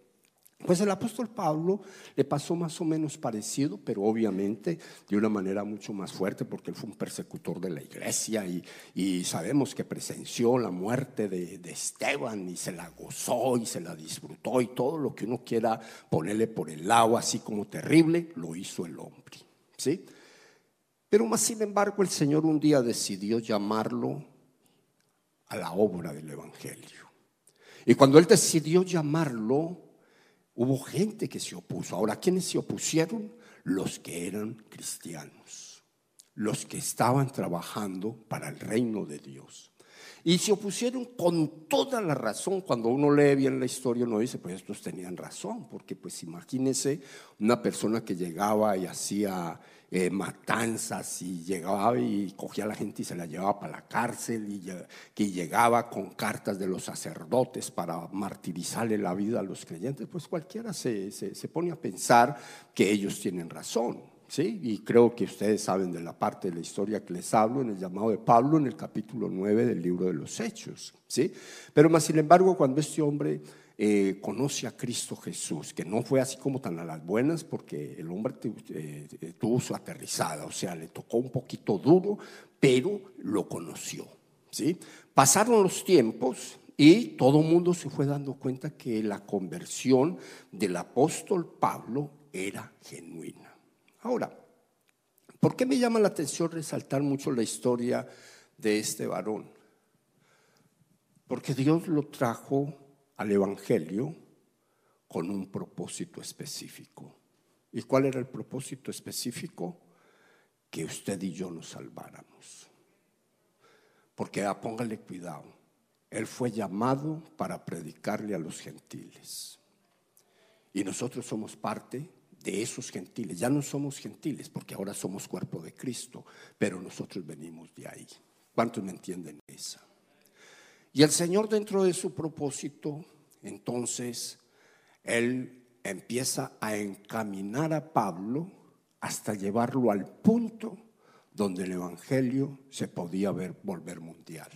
Pues el apóstol Pablo le pasó más o menos parecido, pero obviamente de una manera mucho más fuerte, porque él fue un persecutor de la iglesia y, sabemos que presenció la muerte de, Esteban y se la gozó y se la disfrutó y todo lo que uno quiera ponerle por el lado, así como terrible, lo hizo el hombre. ¿sí? Pero más sin embargo el Señor un día decidió llamarlo a la obra del Evangelio. Y cuando él decidió llamarlo, Hubo gente que se opuso. Ahora, ¿quiénes se opusieron? Los que eran cristianos, los que estaban trabajando para el reino de Dios. Y se opusieron con toda la razón. Cuando uno lee bien la historia, uno dice, pues estos tenían razón, porque pues imagínense una persona que llegaba y hacía eh, matanzas y llegaba y cogía a la gente y se la llevaba para la cárcel y que llegaba con cartas de los sacerdotes para martirizarle la vida a los creyentes, pues cualquiera se, se, pone a pensar que ellos tienen razón. ¿sí? Y creo que ustedes saben de la parte de la historia que les hablo en el llamado de Pablo en el capítulo 9 del libro de los Hechos. ¿sí? Pero más sin embargo, cuando este hombre eh, conoce a Cristo Jesús, que no fue así como tan a las buenas porque el hombre eh, eh, tuvo su aterrizada, o sea, le tocó un poquito duro, pero lo conoció. ¿sí? Pasaron los tiempos y todo el mundo se fue dando cuenta que la conversión del apóstol Pablo era genuina. Ahora, ¿por qué me llama la atención resaltar mucho la historia de este varón? Porque Dios lo trajo al Evangelio con un propósito específico. ¿Y cuál era el propósito específico? Que usted y yo nos salváramos. Porque ah, póngale cuidado, Él fue llamado para predicarle a los gentiles. Y nosotros somos parte de esos gentiles. Ya no somos gentiles porque ahora somos cuerpo de Cristo, pero nosotros venimos de ahí. ¿Cuántos me entienden esa? Y el Señor dentro de su propósito, entonces, Él empieza a encaminar a Pablo hasta llevarlo al punto donde el Evangelio se podía ver, volver mundial.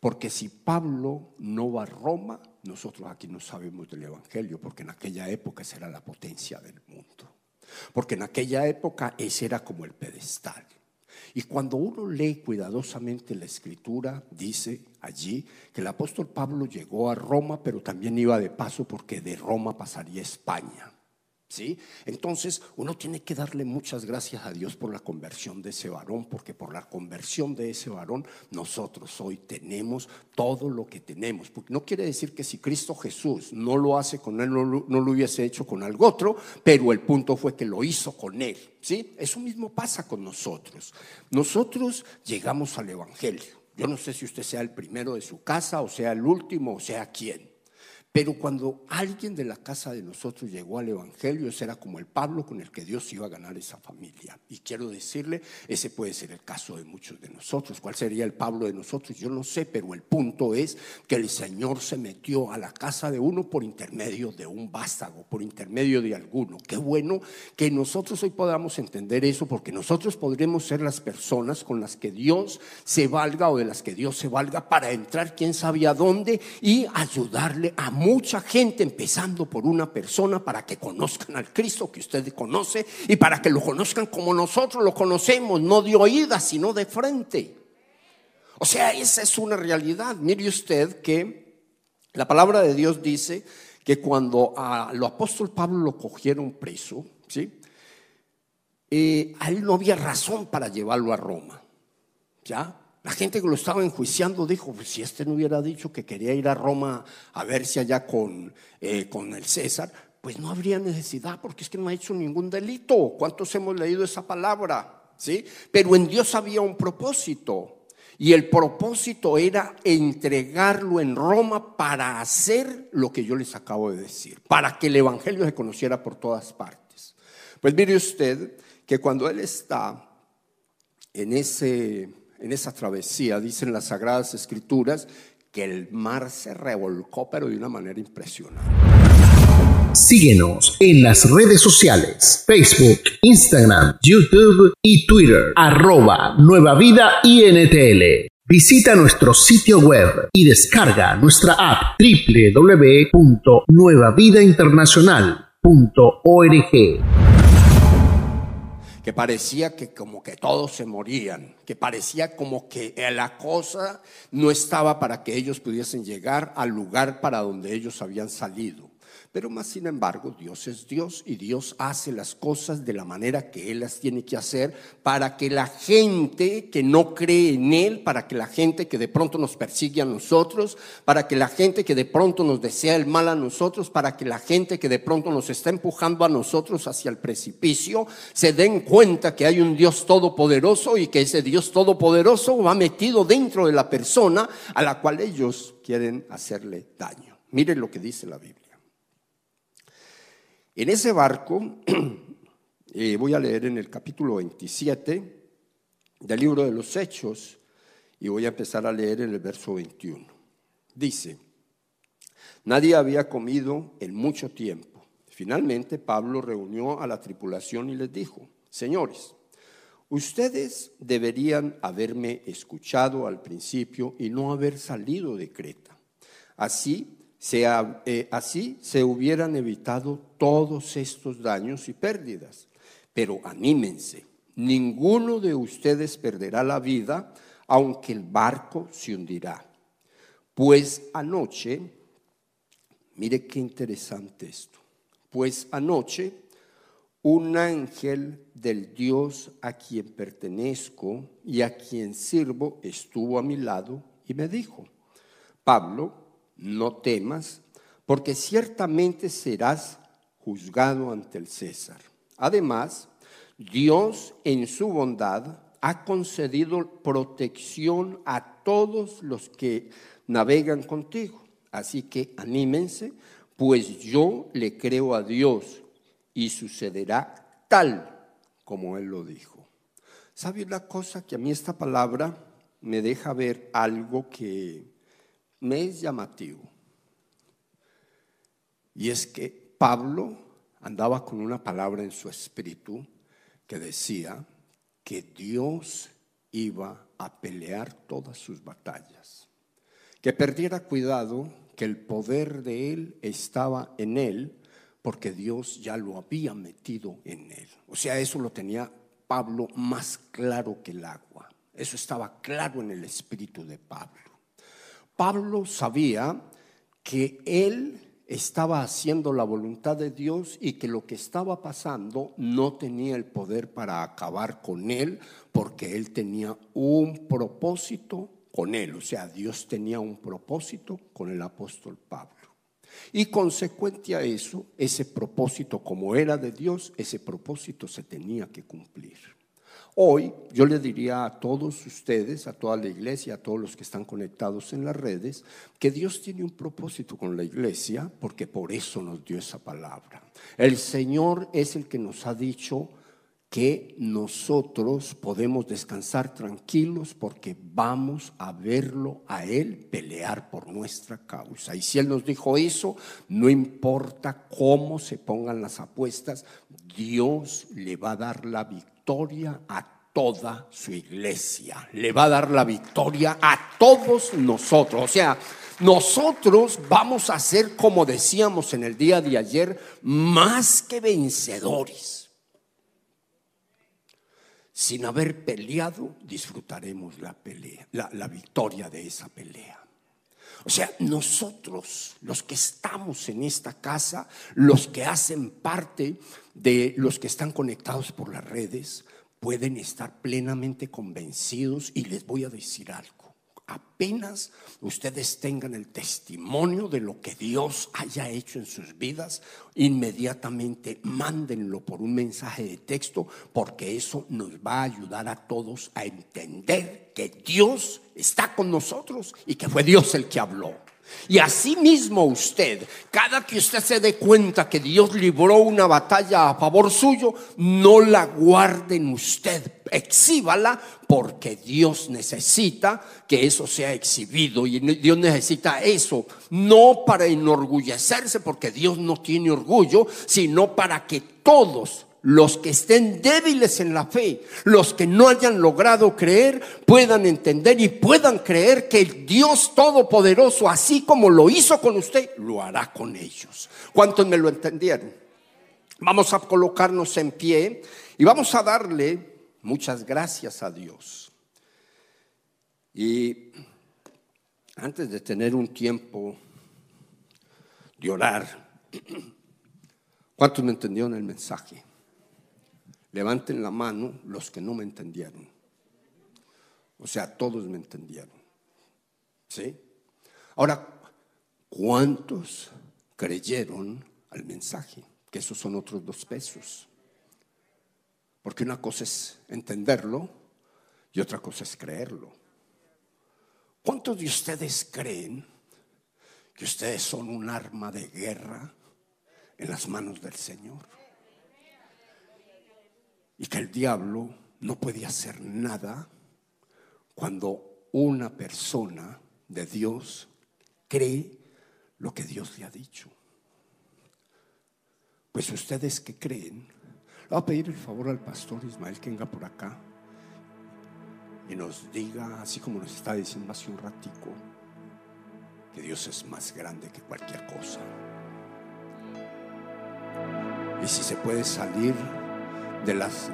Porque si Pablo no va a Roma, nosotros aquí no sabemos del Evangelio, porque en aquella época esa era la potencia del mundo. Porque en aquella época ese era como el pedestal. Y cuando uno lee cuidadosamente la escritura, dice allí que el apóstol Pablo llegó a Roma, pero también iba de paso porque de Roma pasaría a España. ¿Sí? Entonces, uno tiene que darle muchas gracias a Dios por la conversión de ese varón, porque por la conversión de ese varón nosotros hoy tenemos todo lo que tenemos. Porque no quiere decir que si Cristo Jesús no lo hace con él, no lo, hubiese hecho con algo otro, pero el punto fue que lo hizo con él. ¿Sí? Eso mismo pasa con nosotros. Nosotros llegamos al Evangelio. Yo no sé si usted sea el primero de su casa, o sea el último, o sea quién. Pero cuando alguien de la casa de nosotros llegó al Evangelio, ese era como el Pablo con el que Dios iba a ganar esa familia. Y quiero decirle, ese puede ser el caso de muchos de nosotros. ¿Cuál sería el Pablo de nosotros? Yo no sé, pero el punto es que el Señor se metió a la casa de uno por intermedio de un vástago, por intermedio de alguno. Qué bueno que nosotros hoy podamos entender eso, porque nosotros podremos ser las personas con las que Dios se valga o de las que Dios se valga para entrar quién sabe a dónde y ayudarle a mucha gente, empezando por una persona, para que conozcan al Cristo que usted conoce y para que lo conozcan como nosotros lo conocemos, no de oídas, sino de frente. O sea, esa es una realidad. Mire usted que la palabra de Dios dice que cuando a lo apóstol Pablo lo cogieron preso, ¿sí? Eh, a él no había razón para llevarlo a Roma. ¿Ya? La gente que lo estaba enjuiciando dijo, pues, si este no hubiera dicho que quería ir a Roma a verse allá con, eh, con el César, pues no habría necesidad porque es que no ha hecho ningún delito. ¿Cuántos hemos leído esa palabra? ¿Sí? Pero en Dios había un propósito. Y el propósito era entregarlo en Roma para hacer lo que yo les acabo de decir, para que el Evangelio se conociera por todas partes. Pues mire usted que cuando él está en ese en esa travesía, dicen las Sagradas Escrituras, que el mar se revolcó, pero de una manera impresionante. Síguenos en las redes sociales, Facebook, Instagram, YouTube y Twitter, arroba Nueva Vida INTL. Visita nuestro sitio web y descarga nuestra app www.nuevavidainternacional.org que parecía que como que todos se morían, que parecía como que la cosa no estaba para que ellos pudiesen llegar al lugar para donde ellos habían salido. Pero más sin embargo, Dios es Dios y Dios hace las cosas de la manera que Él las tiene que hacer para que la gente que no cree en Él, para que la gente que de pronto nos persigue a nosotros, para que la gente que de pronto nos desea el mal a nosotros, para que la gente que de pronto nos está empujando a nosotros hacia el precipicio, se den cuenta que hay un Dios todopoderoso y que ese Dios todopoderoso va metido dentro de la persona a la cual ellos quieren hacerle daño. Miren lo que dice la Biblia. En ese barco, eh, voy a leer en el capítulo 27 del libro de los Hechos y voy a empezar a leer en el verso 21. Dice, nadie había comido en mucho tiempo. Finalmente Pablo reunió a la tripulación y les dijo, señores, ustedes deberían haberme escuchado al principio y no haber salido de Creta. Así eh, así se hubieran evitado todos estos daños y pérdidas. Pero anímense, ninguno de ustedes perderá la vida, aunque el barco se hundirá. Pues anoche, mire qué interesante esto, pues anoche un ángel del Dios a quien pertenezco y a quien sirvo estuvo a mi lado y me dijo, Pablo, no temas, porque ciertamente serás juzgado ante el César. Además, Dios en su bondad ha concedido protección a todos los que navegan contigo. Así que anímense, pues yo le creo a Dios y sucederá tal como Él lo dijo. ¿Sabe una cosa que a mí esta palabra me deja ver algo que me es llamativo. Y es que Pablo andaba con una palabra en su espíritu que decía que Dios iba a pelear todas sus batallas. Que perdiera cuidado que el poder de él estaba en él porque Dios ya lo había metido en él. O sea, eso lo tenía Pablo más claro que el agua. Eso estaba claro en el espíritu de Pablo. Pablo sabía que él estaba haciendo la voluntad de Dios y que lo que estaba pasando no tenía el poder para acabar con él, porque él tenía un propósito con él, o sea, Dios tenía un propósito con el apóstol Pablo. Y consecuente a eso, ese propósito, como era de Dios, ese propósito se tenía que cumplir. Hoy yo le diría a todos ustedes, a toda la iglesia, a todos los que están conectados en las redes, que Dios tiene un propósito con la iglesia, porque por eso nos dio esa palabra. El Señor es el que nos ha dicho que nosotros podemos descansar tranquilos porque vamos a verlo a Él pelear por nuestra causa. Y si Él nos dijo eso, no importa cómo se pongan las apuestas, Dios le va a dar la victoria a toda su iglesia. Le va a dar la victoria a todos nosotros. O sea, nosotros vamos a ser, como decíamos en el día de ayer, más que vencedores. Sin haber peleado, disfrutaremos la pelea, la, la victoria de esa pelea. O sea, nosotros, los que estamos en esta casa, los que hacen parte de los que están conectados por las redes, pueden estar plenamente convencidos y les voy a decir algo. Apenas ustedes tengan el testimonio de lo que Dios haya hecho en sus vidas, inmediatamente mándenlo por un mensaje de texto, porque eso nos va a ayudar a todos a entender que Dios está con nosotros y que fue Dios el que habló. Y así mismo usted, cada que usted se dé cuenta que Dios libró una batalla a favor suyo, no la guarde en usted, exhíbala porque Dios necesita que eso sea exhibido y Dios necesita eso, no para enorgullecerse porque Dios no tiene orgullo, sino para que todos los que estén débiles en la fe, los que no hayan logrado creer, puedan entender y puedan creer que el Dios Todopoderoso, así como lo hizo con usted, lo hará con ellos. ¿Cuántos me lo entendieron? Vamos a colocarnos en pie y vamos a darle muchas gracias a Dios. Y antes de tener un tiempo de orar, ¿cuántos me entendieron el mensaje? Levanten la mano los que no me entendieron. O sea, todos me entendieron. ¿Sí? Ahora, ¿cuántos creyeron al mensaje? Que esos son otros dos pesos. Porque una cosa es entenderlo y otra cosa es creerlo. ¿Cuántos de ustedes creen que ustedes son un arma de guerra en las manos del Señor? Y que el diablo no puede hacer nada cuando una persona de Dios cree lo que Dios le ha dicho. Pues ustedes que creen, le voy a pedir el favor al pastor Ismael que venga por acá y nos diga, así como nos está diciendo hace un ratico, que Dios es más grande que cualquier cosa. Y si se puede salir de las,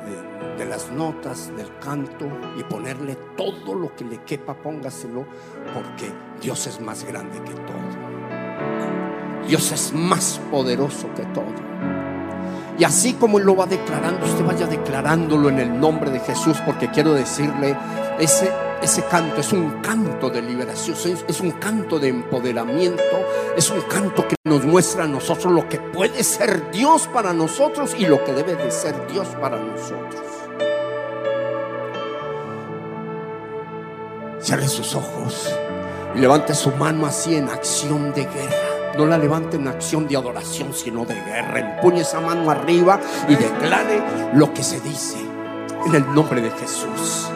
de, las notas, del canto y ponerle todo lo que le quepa, póngaselo, porque Dios es más grande que todo. Dios es más poderoso que todo. Y así como Él lo va declarando, usted vaya declarándolo en el nombre de Jesús, porque quiero decirle, ese ese canto es un canto de liberación, es, un canto de empoderamiento, es un canto que nos muestra a nosotros lo que puede ser Dios para nosotros y lo que debe de ser Dios para nosotros. Cierre sus ojos y levante su mano así en acción de guerra. No la levante en acción de adoración, sino de guerra. Empuñe esa mano arriba y declare lo que se dice en el nombre de Jesús.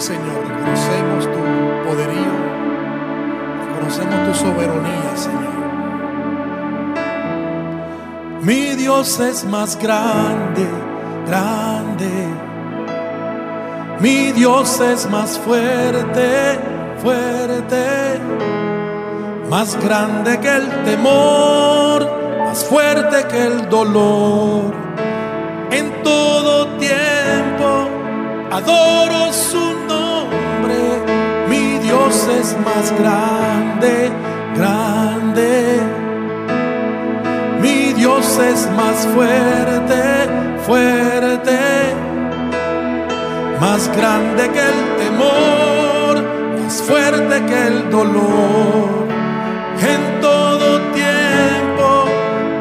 Señor, reconocemos tu poderío, reconocemos tu soberanía, Señor. Mi Dios es más grande, grande. Mi Dios es más fuerte, fuerte. Más grande que el temor, más fuerte que el dolor. En todo tiempo adoro su nombre. Mi Dios es más grande, grande. Mi Dios es más fuerte, fuerte. Más grande que el temor, más fuerte que el dolor. En todo tiempo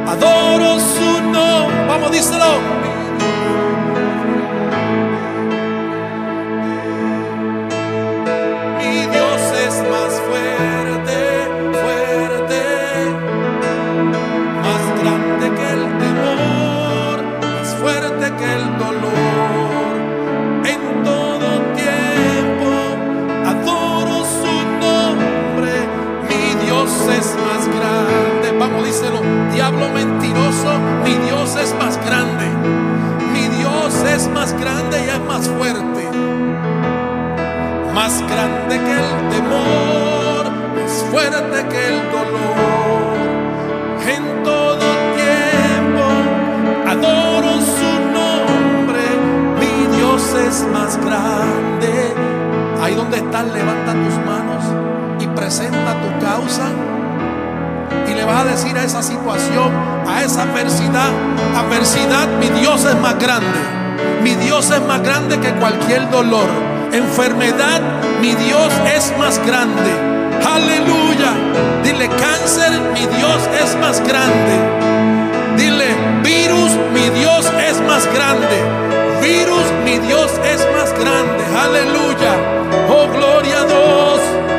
adoro su nombre. Vamos, díselo. Más grande y es más fuerte más grande que el temor, más fuerte que el dolor. En todo tiempo adoro su nombre, mi Dios es más grande. Ahí donde estás, levanta tus manos y presenta tu causa. Y le vas a decir a esa situación, a esa adversidad, adversidad, mi Dios es más grande. Mi Dios es más grande que cualquier dolor enfermedad, mi Dios es más grande. Aleluya. Dile cáncer, mi Dios es más grande. Dile virus, mi Dios es más grande. Virus, mi Dios es más grande. Aleluya. Oh, gloria a Dios.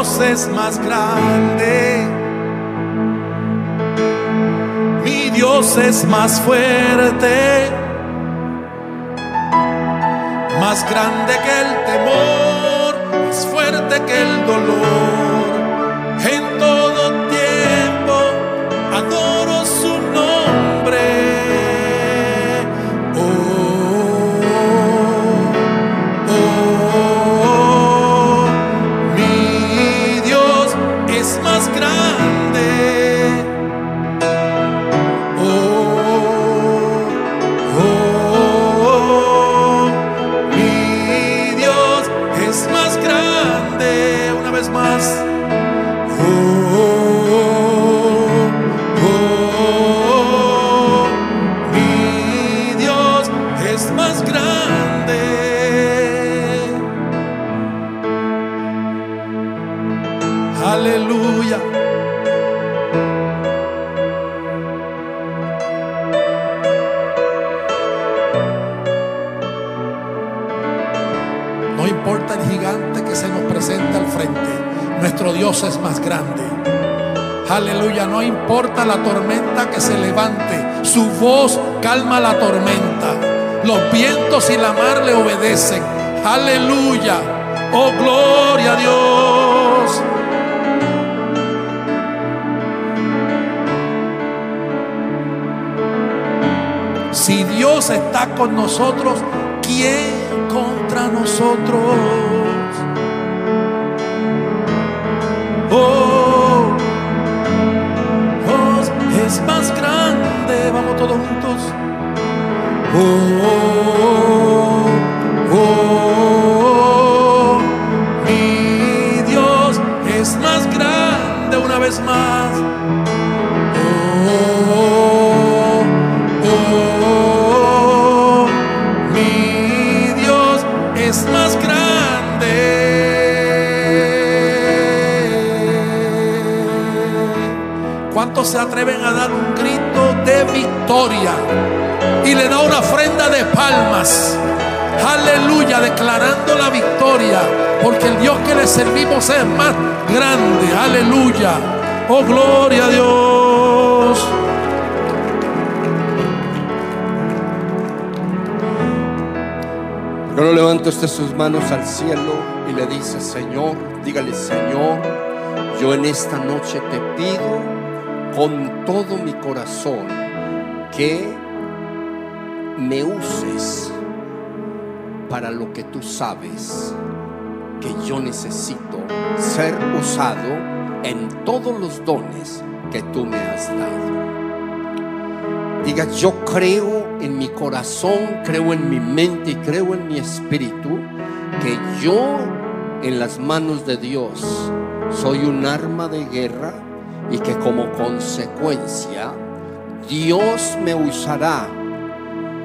Dios es más grande. Mi Dios es más fuerte, más grande que el temor, más fuerte que el dolor. En todo tiempo adoro El gigante que se nos presente al frente, nuestro Dios es más grande. Aleluya, no importa la tormenta que se levante, su voz calma la tormenta. Los vientos y la mar le obedecen. Aleluya, oh gloria a Dios. Si Dios está con nosotros, ¿quién contra nosotros? Oh, Dios es más grande. Vamos todos juntos. Oh, oh, mi Dios es más grande. Una vez más. ¿Cuántos se atreven a dar un grito de victoria? Y le da una ofrenda de palmas. Aleluya, declarando la victoria. Porque el Dios que le servimos es más grande. Aleluya. Oh, gloria a Dios. ¿Por qué no levanta usted sus manos al cielo y le dice, Señor, dígale, Señor, yo en esta noche te pido con todo mi corazón que me uses para lo que tú sabes que yo necesito ser usado en todos los dones que tú me has dado. Diga, yo creo en mi corazón, creo en mi mente y creo en mi espíritu que yo en las manos de Dios soy un arma de guerra y que como consecuencia Dios me usará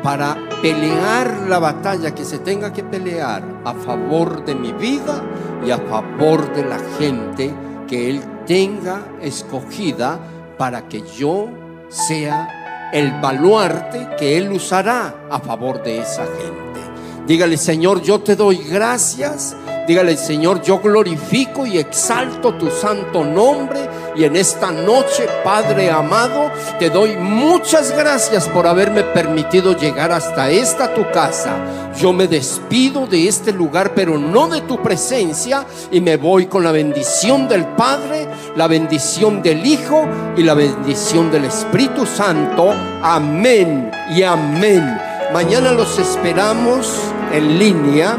para pelear la batalla que se tenga que pelear a favor de mi vida y a favor de la gente que Él tenga escogida para que yo sea el baluarte que Él usará a favor de esa gente. Dígale, Señor, yo te doy gracias Dígale, Señor, yo glorifico y exalto tu santo nombre. Y en esta noche, Padre amado, te doy muchas gracias por haberme permitido llegar hasta esta tu casa. Yo me despido de este lugar, pero no de tu presencia. Y me voy con la bendición del Padre, la bendición del Hijo y la bendición del Espíritu Santo. Amén y amén. Mañana los esperamos en línea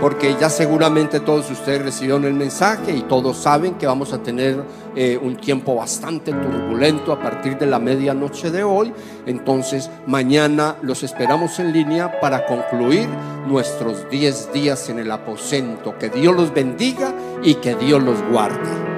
porque ya seguramente todos ustedes recibieron el mensaje y todos saben que vamos a tener eh, un tiempo bastante turbulento a partir de la medianoche de hoy. Entonces, mañana los esperamos en línea para concluir nuestros 10 días en el aposento. Que Dios los bendiga y que Dios los guarde.